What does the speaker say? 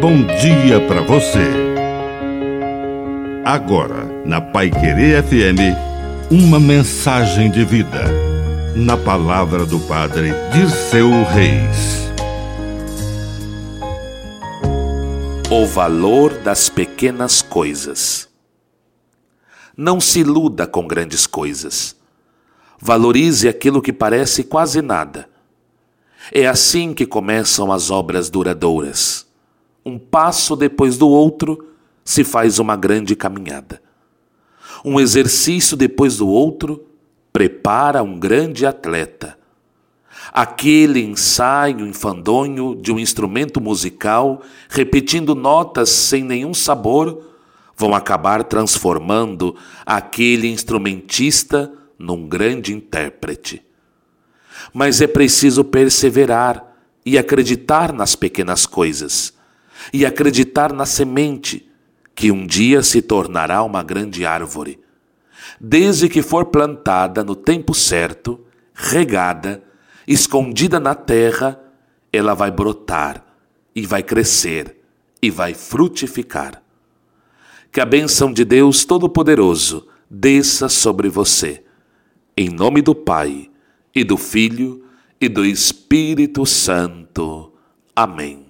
bom dia para você. Agora, na Pai Querer FM, uma mensagem de vida. Na palavra do Padre Dirceu Reis. O valor das pequenas coisas. Não se iluda com grandes coisas. Valorize aquilo que parece quase nada. É assim que começam as obras duradouras. Um passo depois do outro se faz uma grande caminhada. Um exercício depois do outro prepara um grande atleta. Aquele ensaio enfadonho de um instrumento musical, repetindo notas sem nenhum sabor, vão acabar transformando aquele instrumentista num grande intérprete. Mas é preciso perseverar e acreditar nas pequenas coisas, e acreditar na semente, que um dia se tornará uma grande árvore. Desde que for plantada no tempo certo, regada, escondida na terra, ela vai brotar e vai crescer e vai frutificar. Que a bênção de Deus Todo-Poderoso desça sobre você em nome do Pai, e do Filho, e do Espírito Santo. Amém.